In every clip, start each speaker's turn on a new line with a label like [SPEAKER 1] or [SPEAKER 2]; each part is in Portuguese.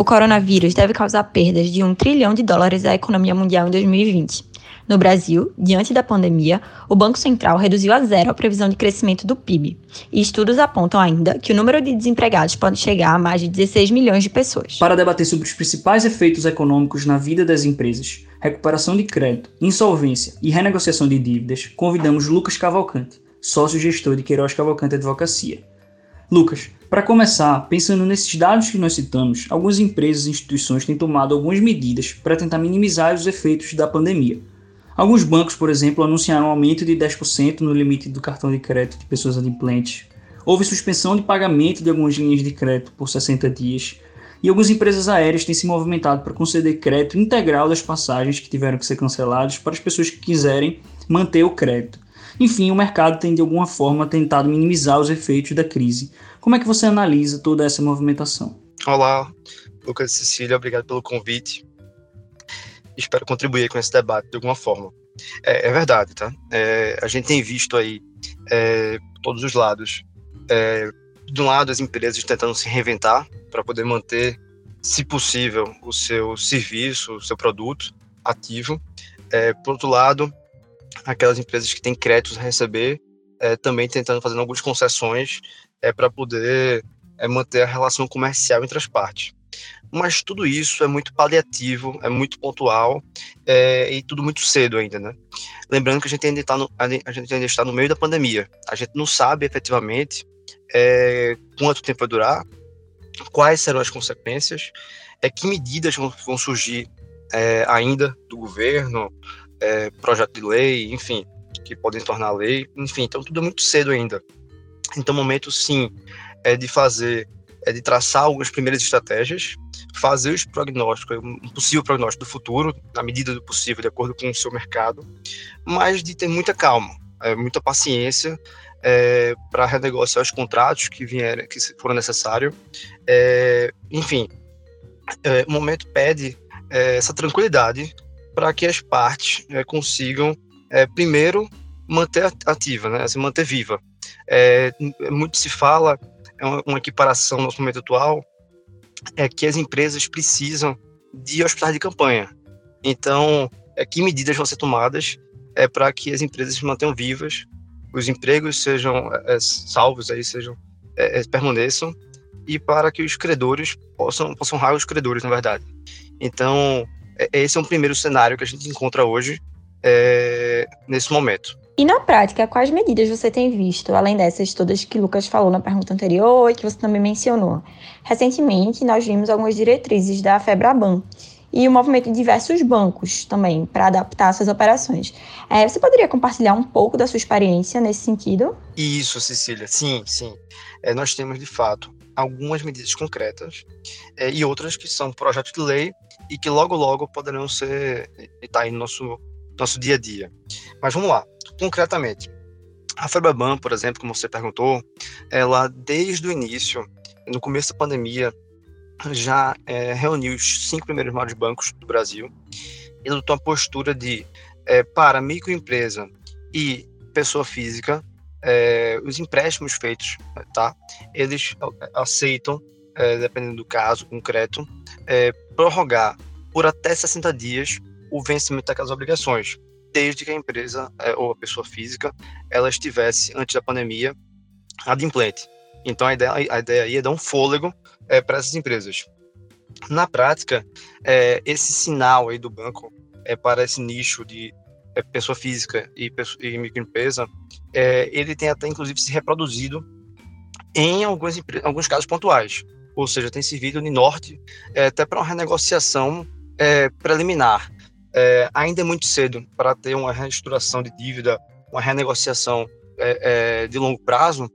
[SPEAKER 1] o coronavírus deve causar perdas de um trilhão de dólares à economia mundial em 2020. No Brasil, diante da pandemia, o Banco Central reduziu a zero a previsão de crescimento do PIB. E estudos apontam ainda que o número de desempregados pode chegar a mais de 16 milhões de pessoas.
[SPEAKER 2] Para debater sobre os principais efeitos econômicos na vida das empresas, recuperação de crédito, insolvência e renegociação de dívidas, convidamos Lucas Cavalcante, sócio-gestor de Queiroz Cavalcante Advocacia. Lucas, para começar, pensando nesses dados que nós citamos, algumas empresas e instituições têm tomado algumas medidas para tentar minimizar os efeitos da pandemia. Alguns bancos, por exemplo, anunciaram um aumento de 10% no limite do cartão de crédito de pessoas adimplentes. Houve suspensão de pagamento de algumas linhas de crédito por 60 dias. E algumas empresas aéreas têm se movimentado para conceder crédito integral das passagens que tiveram que ser canceladas para as pessoas que quiserem manter o crédito. Enfim, o mercado tem de alguma forma tentado minimizar os efeitos da crise. Como é que você analisa toda essa movimentação?
[SPEAKER 3] Olá, Lucas e Cecília, obrigado pelo convite espero contribuir com esse debate de alguma forma. É, é verdade, tá? É, a gente tem visto aí é, todos os lados. É, de um lado, as empresas tentando se reinventar para poder manter, se possível, o seu serviço, o seu produto ativo. É, por outro lado, aquelas empresas que têm créditos a receber é, também tentando fazer algumas concessões é, para poder é, manter a relação comercial entre as partes mas tudo isso é muito paliativo, é muito pontual é, e tudo muito cedo ainda, né? Lembrando que a gente ainda está no, a gente ainda está no meio da pandemia, a gente não sabe efetivamente é, quanto tempo vai durar, quais serão as consequências, é, que medidas vão, vão surgir é, ainda do governo, é, projeto de lei, enfim, que podem tornar lei, enfim, então tudo é muito cedo ainda. Então, momento sim é de fazer, é de traçar algumas primeiras estratégias, fazer os prognósticos, um possível prognóstico do futuro, na medida do possível, de acordo com o seu mercado, mas de ter muita calma, é, muita paciência é, para renegociar os contratos que vieram, que foram necessários. É, enfim, é, o momento pede é, essa tranquilidade para que as partes é, consigam, primeiro, manter ativa, né, se manter viva. Muito se fala, é uma, equiparação no nosso momento atual, é que as empresas precisam de hospitais de campanha. Então, é, que medidas vão ser tomadas é, para que as empresas se mantenham vivas, os empregos sejam é, salvos, aí sejam é, é, permaneçam, e para que os credores possam, possam honrar os credores, na verdade. Então, é, esse é um primeiro cenário que a gente encontra hoje, nesse momento.
[SPEAKER 1] E na prática, quais medidas você tem visto, além dessas todas que Lucas falou na pergunta anterior e que você também mencionou? Recentemente, nós vimos algumas diretrizes da FEBRABAN e o movimento de diversos bancos também para adaptar suas operações. É, você poderia compartilhar um pouco da sua experiência nesse sentido?
[SPEAKER 3] Isso, Cecília. Sim, sim. É, nós temos, de fato, algumas medidas concretas é, e outras que são projetos de lei e que logo, logo poderão ser estar tá aí no nosso, nosso dia a dia. Mas vamos lá concretamente. A Febraban, por exemplo, como você perguntou, ela desde o início, no começo da pandemia, já é, reuniu os cinco primeiros maiores bancos do Brasil e adotou uma postura de é, para microempresa e pessoa física, é, os empréstimos feitos, tá? Eles aceitam, é, dependendo do caso concreto, é, prorrogar por até 60 dias o vencimento daquelas obrigações desde que a empresa é, ou a pessoa física ela estivesse antes da pandemia adimplente. Então a ideia, a ideia aí é dar um fôlego é, para essas empresas. Na prática, é, esse sinal aí do banco é, para esse nicho de é, pessoa física e, e microempresa, é, ele tem até inclusive se reproduzido em alguns, alguns casos pontuais. Ou seja, tem servido de norte é, até para uma renegociação preliminar é, ainda é muito cedo para ter uma reestruturação de dívida, uma renegociação é, é, de longo prazo,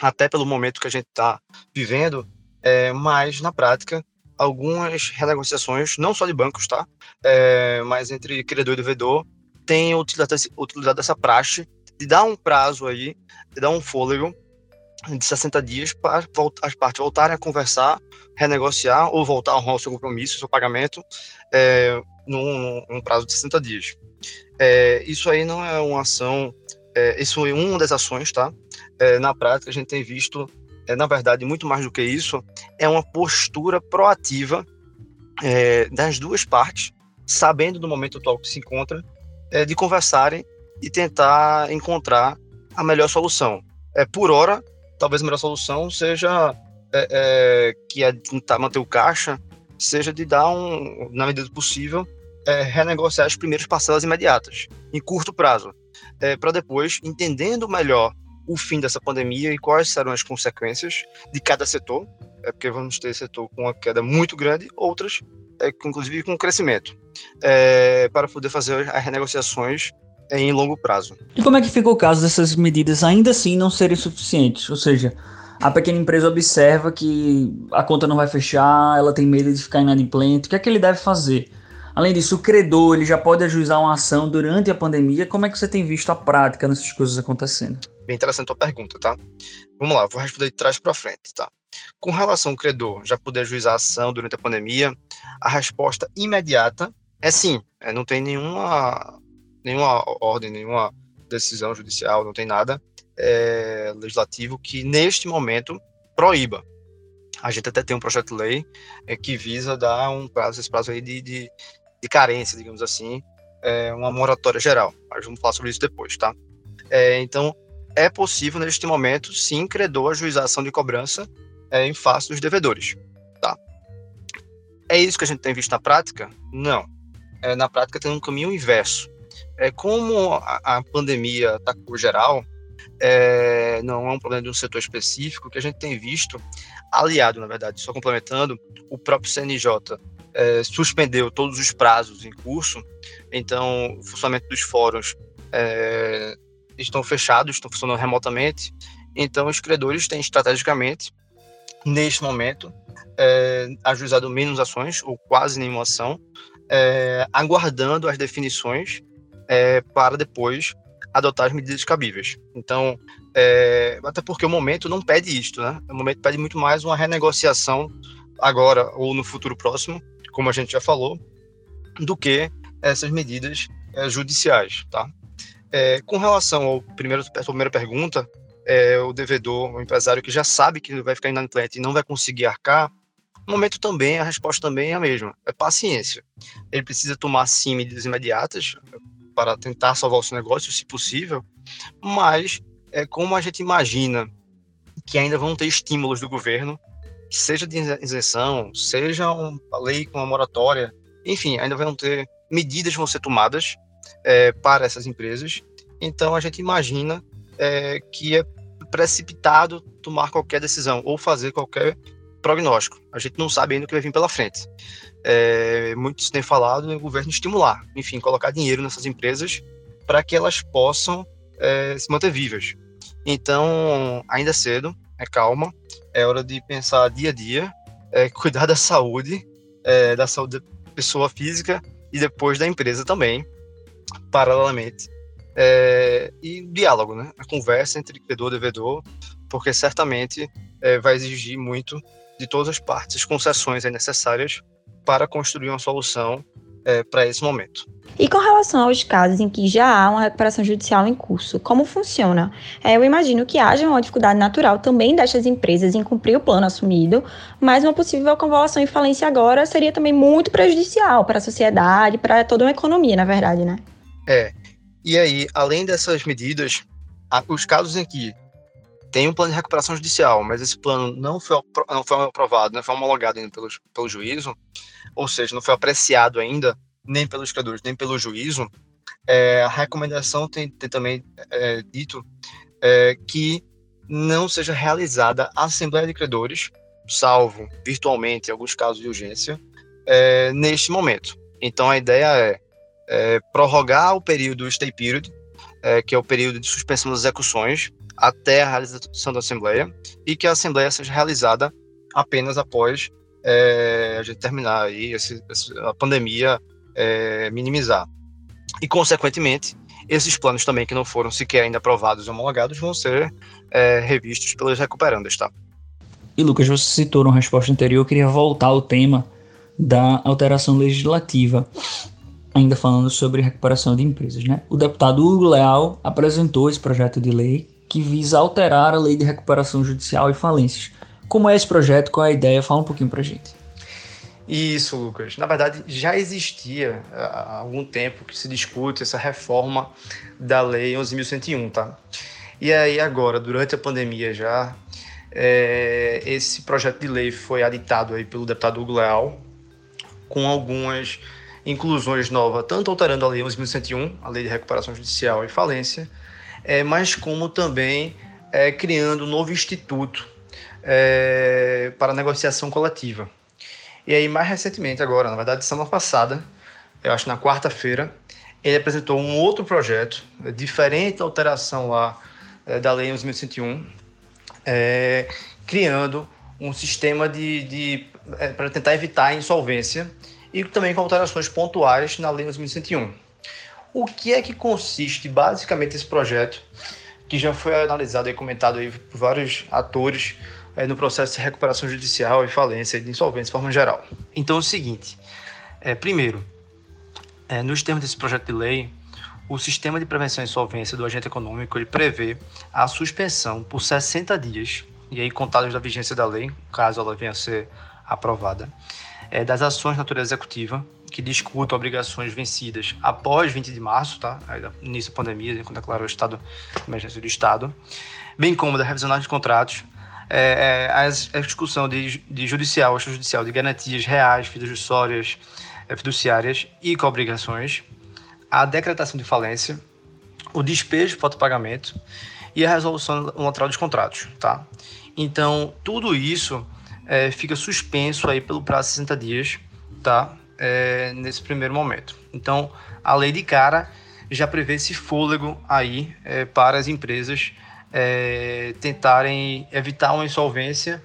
[SPEAKER 3] até pelo momento que a gente está vivendo, é, mas na prática, algumas renegociações, não só de bancos, tá? É, mas entre credor e devedor, têm utilizado, utilizado essa praxe de dar um prazo aí, de dar um fôlego de 60 dias para as partes voltarem a conversar, renegociar ou voltar a honrar o seu compromisso, seu pagamento, é, num, num, prazo de 60 dias. É, isso aí não é uma ação, é, isso é uma das ações, tá? É, na prática, a gente tem visto, é, na verdade, muito mais do que isso, é uma postura proativa é, das duas partes, sabendo do momento atual que se encontra, é, de conversarem e tentar encontrar a melhor solução. É, por hora, talvez a melhor solução seja é, é, que é tentar manter o caixa, seja de dar um, na medida do possível, é, renegociar as primeiras parcelas imediatas, em curto prazo, é, para depois, entendendo melhor o fim dessa pandemia e quais serão as consequências de cada setor, é porque vamos ter setor com uma queda muito grande, outras, é, inclusive com crescimento, é, para poder fazer as renegociações em longo prazo.
[SPEAKER 2] E como é que fica o caso dessas medidas ainda assim não serem suficientes? Ou seja, a pequena empresa observa que a conta não vai fechar, ela tem medo de ficar inadimplente, o que é que ele deve fazer? Além disso, o credor ele já pode ajuizar uma ação durante a pandemia. Como é que você tem visto a prática nessas coisas acontecendo?
[SPEAKER 3] Bem interessante a tua pergunta, tá? Vamos lá, vou responder de trás para frente, tá? Com relação ao credor já poder ajuizar a ação durante a pandemia, a resposta imediata é sim. É, não tem nenhuma, nenhuma ordem, nenhuma decisão judicial, não tem nada é, legislativo que neste momento proíba. A gente até tem um projeto de lei é, que visa dar um prazo, esse prazo aí de, de, de carência, digamos assim, é, uma moratória geral. Mas vamos falar sobre isso depois, tá? É, então, é possível neste momento, sim, credor ajuizar ação de cobrança é, em face dos devedores, tá? É isso que a gente tem visto na prática? Não. É, na prática tem um caminho inverso. É como a, a pandemia atacou geral, é, não é um problema de um setor específico, que a gente tem visto, aliado, na verdade, só complementando, o próprio CNJ é, suspendeu todos os prazos em curso, então o funcionamento dos fóruns é, estão fechados, estão funcionando remotamente, então os credores têm estrategicamente, neste momento, é, ajuizado menos ações, ou quase nenhuma ação, é, aguardando as definições é, para depois adotar as medidas cabíveis. Então, é, até porque o momento não pede isto, né? O momento pede muito mais uma renegociação agora ou no futuro próximo, como a gente já falou, do que essas medidas é, judiciais, tá? É, com relação ao primeiro, à primeira pergunta, é, o devedor, o empresário que já sabe que vai ficar inadimplente e não vai conseguir arcar, no momento também, a resposta também é a mesma, é paciência. Ele precisa tomar, sim, medidas imediatas, para tentar salvar o seu negócio, se possível, mas é como a gente imagina que ainda vão ter estímulos do governo, seja de isenção, seja uma lei com uma moratória, enfim, ainda vão ter medidas vão ser tomadas é, para essas empresas. Então a gente imagina é, que é precipitado tomar qualquer decisão ou fazer qualquer prognóstico. A gente não sabe ainda o que vai vir pela frente é, muitos têm falado o governo estimular, enfim, colocar dinheiro nessas empresas para que elas possam é, se manter vivas. Então, ainda é cedo, é calma, é hora de pensar dia a dia, é, cuidar da saúde, é, da saúde da pessoa física e depois da empresa também, paralelamente. É, e diálogo, né? A conversa entre credor e devedor, porque certamente é, vai exigir muito de todas as partes, as concessões necessárias para construir uma solução é, para esse momento.
[SPEAKER 1] E com relação aos casos em que já há uma recuperação judicial em curso, como funciona? É, eu imagino que haja uma dificuldade natural também destas empresas em cumprir o plano assumido, mas uma possível convolução e falência agora seria também muito prejudicial para a sociedade, para toda uma economia, na verdade, né?
[SPEAKER 3] É. E aí, além dessas medidas, os casos em que tem um plano de recuperação judicial, mas esse plano não foi, não foi aprovado, não foi homologado ainda pelo, pelo juízo, ou seja, não foi apreciado ainda, nem pelos credores, nem pelo juízo, é, a recomendação tem, tem também é, dito é, que não seja realizada a Assembleia de Credores, salvo virtualmente em alguns casos de urgência, é, neste momento. Então a ideia é, é prorrogar o período stay period, é, que é o período de suspensão das execuções, até a realização da Assembleia, e que a Assembleia seja realizada apenas após é, a gente terminar aí esse, a pandemia é, minimizar. E, consequentemente, esses planos também que não foram sequer ainda aprovados e homologados vão ser é, revistos pelos recuperandas, tá?
[SPEAKER 2] E Lucas, você citou na resposta anterior, eu queria voltar ao tema da alteração legislativa, ainda falando sobre recuperação de empresas, né? O deputado Hugo Leal apresentou esse projeto de lei que visa alterar a lei de recuperação judicial e falências. Como é esse projeto? Qual é a ideia? Fala um pouquinho pra gente.
[SPEAKER 3] Isso, Lucas. Na verdade, já existia há algum tempo que se discute essa reforma da Lei 11.101, tá? E aí agora, durante a pandemia já, é, esse projeto de lei foi aditado aí pelo deputado Hugo Leal, com algumas inclusões novas, tanto alterando a Lei 11.101, a Lei de Recuperação Judicial e Falência, é, mas como também é, criando um novo instituto é, para negociação coletiva. E aí, mais recentemente, agora, na verdade, semana passada, eu acho na quarta-feira, ele apresentou um outro projeto, é, diferente alteração lá é, da Lei 11.101, é, criando um sistema de, de é, para tentar evitar a insolvência e também com alterações pontuais na Lei 11.101. O que é que consiste basicamente esse projeto, que já foi analisado e comentado aí por vários atores é, no processo de recuperação judicial e falência e de insolvência de forma geral. Então é o seguinte, é, primeiro, é, nos termos desse projeto de lei, o sistema de prevenção e insolvência do agente econômico ele prevê a suspensão por 60 dias, e aí contados da vigência da lei, caso ela venha a ser aprovada, é, das ações de natureza executiva que discutam obrigações vencidas após 20 de março, tá? início da pandemia, quando declarou o estado de emergência do Estado, bem como da revisão de contratos é, é, a discussão de, de judicial, extrajudicial, de garantias reais, fiduciárias, é, fiduciárias e obrigações, a decretação de falência, o despejo de pagamento e a resolução unilateral dos contratos, tá? Então, tudo isso é, fica suspenso aí pelo prazo de 60 dias, tá? É, nesse primeiro momento. Então, a lei de cara já prevê esse fôlego aí é, para as empresas é, tentarem evitar uma insolvência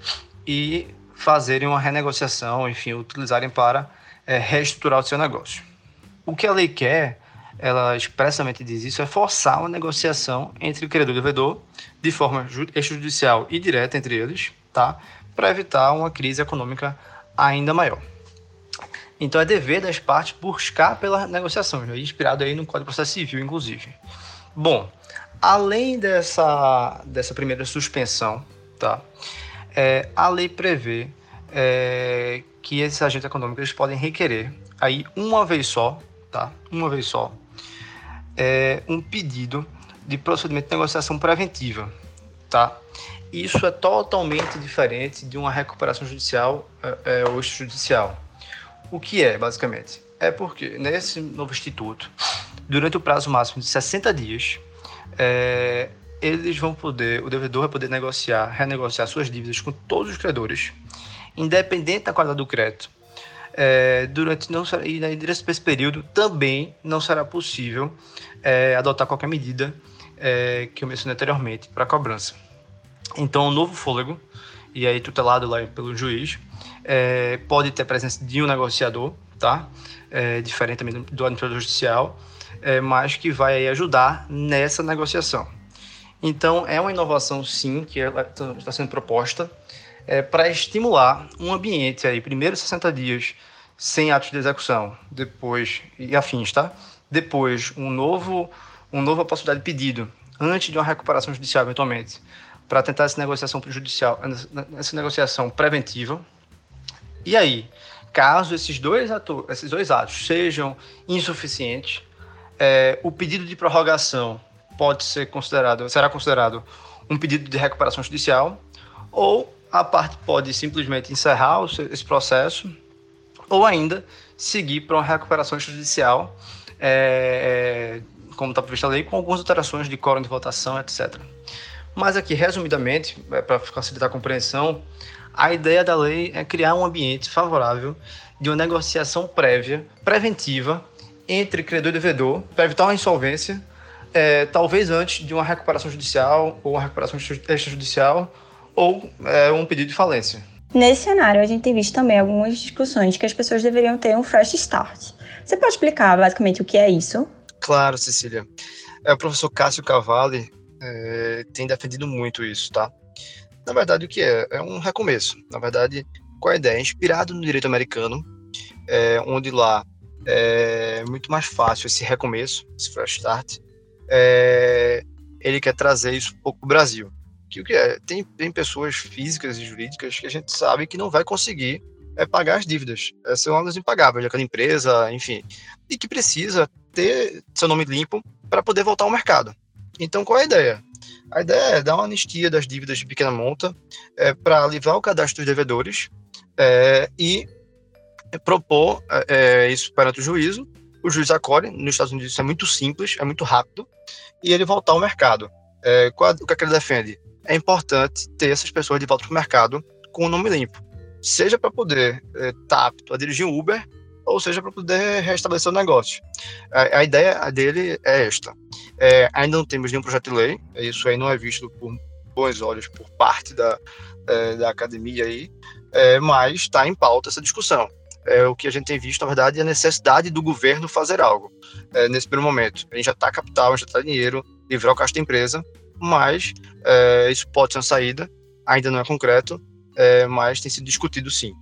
[SPEAKER 3] e fazerem uma renegociação, enfim, utilizarem para é, reestruturar o seu negócio. O que a lei quer, ela expressamente diz isso, é forçar uma negociação entre o credor e o devedor de forma extrajudicial e direta entre eles, tá? Para evitar uma crise econômica ainda maior. Então é dever das partes buscar pela negociação, inspirado aí no Código de Processo Civil, inclusive. Bom, Além dessa, dessa primeira suspensão, tá? É, a lei prevê é, que esses agentes econômicos eles podem requerer aí uma vez só, tá? Uma vez só, é, um pedido de procedimento de negociação preventiva, tá? Isso é totalmente diferente de uma recuperação judicial é, é ou extrajudicial. O que é, basicamente? É porque nesse novo instituto, durante o prazo máximo de 60 dias, é, eles vão poder, o devedor vai poder negociar, renegociar suas dívidas com todos os credores, independente da qualidade do crédito. É, durante não e durante esse período também não será possível é, adotar qualquer medida é, que eu mencionei anteriormente para cobrança. Então, o novo fôlego, e aí tutelado lá pelo juiz, é, pode ter a presença de um negociador, tá? É, diferente também do, do administrador judicial, é, mas que vai ajudar nessa negociação. Então, é uma inovação, sim, que está sendo proposta é, para estimular um ambiente aí, primeiro 60 dias sem atos de execução, depois, e afins, tá? Depois, um novo, um novo possibilidade de pedido, antes de uma recuperação judicial, eventualmente, para tentar essa negociação judicial, essa negociação preventiva. E aí, caso esses dois, atos, esses dois atos sejam insuficientes, é, o pedido de prorrogação pode ser considerado, será considerado um pedido de recuperação judicial, ou a parte pode simplesmente encerrar esse processo, ou ainda seguir para uma recuperação judicial, é, é como está prevista a lei, com algumas alterações de quórum de votação, etc. Mas aqui, resumidamente, é, para facilitar a compreensão, a ideia da lei é criar um ambiente favorável de uma negociação prévia, preventiva, entre credor e devedor para evitar uma insolvência, é, talvez antes de uma recuperação judicial ou uma recuperação extrajudicial ou é, um pedido de falência.
[SPEAKER 1] Nesse cenário, a gente tem visto também algumas discussões que as pessoas deveriam ter um fresh start. Você pode explicar basicamente o que é isso?
[SPEAKER 3] Claro, Cecília. É, o professor Cássio Cavalli é, tem defendido muito isso, tá? Na verdade, o que é? É um recomeço. Na verdade, qual a ideia? É inspirado no direito americano, é, onde lá é muito mais fácil esse recomeço, esse fresh start. É, ele quer trazer isso para o Brasil. Que o que é? Tem, tem pessoas físicas e jurídicas que a gente sabe que não vai conseguir é pagar as dívidas. É uma das impagáveis daquela empresa, enfim, e que precisa ter seu nome limpo para poder voltar ao mercado. Então, qual é a ideia? A ideia é dar uma anistia das dívidas de pequena monta é, para livrar o cadastro dos devedores é, e propor é, é, isso perante o juízo. O juiz acolhe, nos Estados Unidos isso é muito simples, é muito rápido, e ele voltar ao mercado. É, qual, o que, é que ele defende? É importante ter essas pessoas de volta para o mercado com o nome limpo, seja para poder estar é, tá apto a dirigir um Uber, ou seja para poder restabelecer o negócio. A, a ideia dele é esta. É, ainda não temos nenhum projeto de lei, isso aí não é visto por bons olhos por parte da, é, da academia aí, é, mas está em pauta essa discussão. É, o que a gente tem visto, na verdade, é a necessidade do governo fazer algo é, nesse primeiro momento. A gente já está capital, já está dinheiro, livrar o caixa da empresa, mas é, isso pode ser uma saída, ainda não é concreto, é, mas tem sido discutido sim.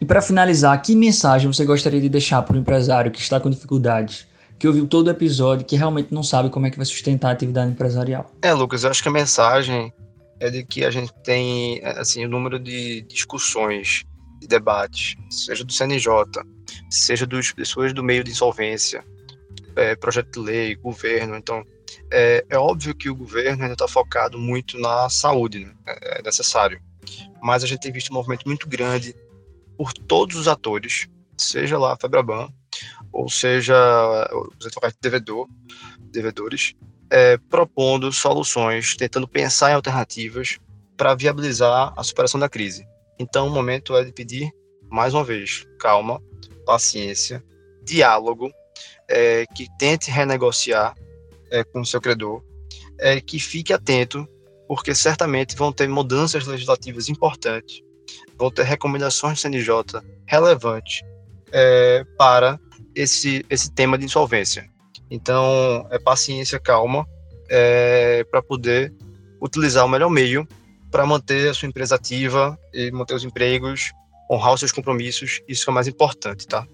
[SPEAKER 2] E para finalizar, que mensagem você gostaria de deixar para o empresário que está com dificuldades, que ouviu todo o episódio, que realmente não sabe como é que vai sustentar a atividade empresarial?
[SPEAKER 3] É, Lucas, eu acho que a mensagem é de que a gente tem assim o número de discussões, de debates, seja do CNJ, seja das pessoas do meio de insolvência, é, projeto de lei, governo. Então, é, é óbvio que o governo ainda está focado muito na saúde, né? é, é necessário. Mas a gente tem visto um movimento muito grande por todos os atores, seja lá a Febraban, ou seja os advogados de devedor, devedores, é, propondo soluções, tentando pensar em alternativas para viabilizar a superação da crise. Então, o momento é de pedir, mais uma vez, calma, paciência, diálogo, é, que tente renegociar é, com o seu credor, é, que fique atento, porque certamente vão ter mudanças legislativas importantes, vão ter recomendações do CNJ relevantes é, para esse, esse tema de insolvência. Então, é paciência, calma, é, para poder utilizar o melhor meio para manter a sua empresa ativa e manter os empregos, honrar os seus compromissos, isso é o mais importante, tá?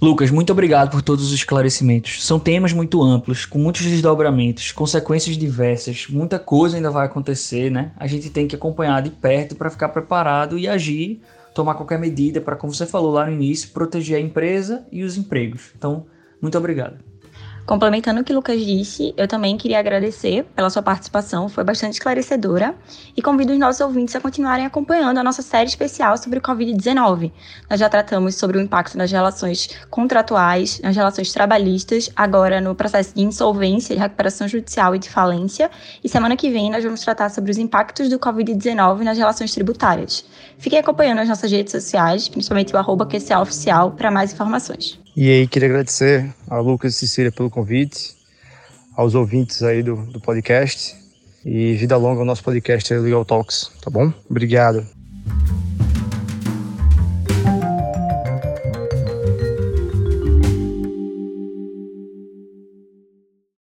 [SPEAKER 2] Lucas, muito obrigado por todos os esclarecimentos. São temas muito amplos, com muitos desdobramentos, consequências diversas, muita coisa ainda vai acontecer, né? A gente tem que acompanhar de perto para ficar preparado e agir, tomar qualquer medida para, como você falou lá no início, proteger a empresa e os empregos. Então, muito obrigado.
[SPEAKER 1] Complementando o que o Lucas disse, eu também queria agradecer pela sua participação, foi bastante esclarecedora, e convido os nossos ouvintes a continuarem acompanhando a nossa série especial sobre o Covid-19. Nós já tratamos sobre o impacto nas relações contratuais, nas relações trabalhistas, agora no processo de insolvência, de recuperação judicial e de falência, e semana que vem nós vamos tratar sobre os impactos do Covid-19 nas relações tributárias. Fiquem acompanhando as nossas redes sociais, principalmente o arroba QCA Oficial, para mais informações.
[SPEAKER 4] E aí, queria agradecer a Lucas e Cecília pelo convite, aos ouvintes aí do, do podcast. E vida longa ao nosso podcast Legal Talks, tá bom? Obrigado.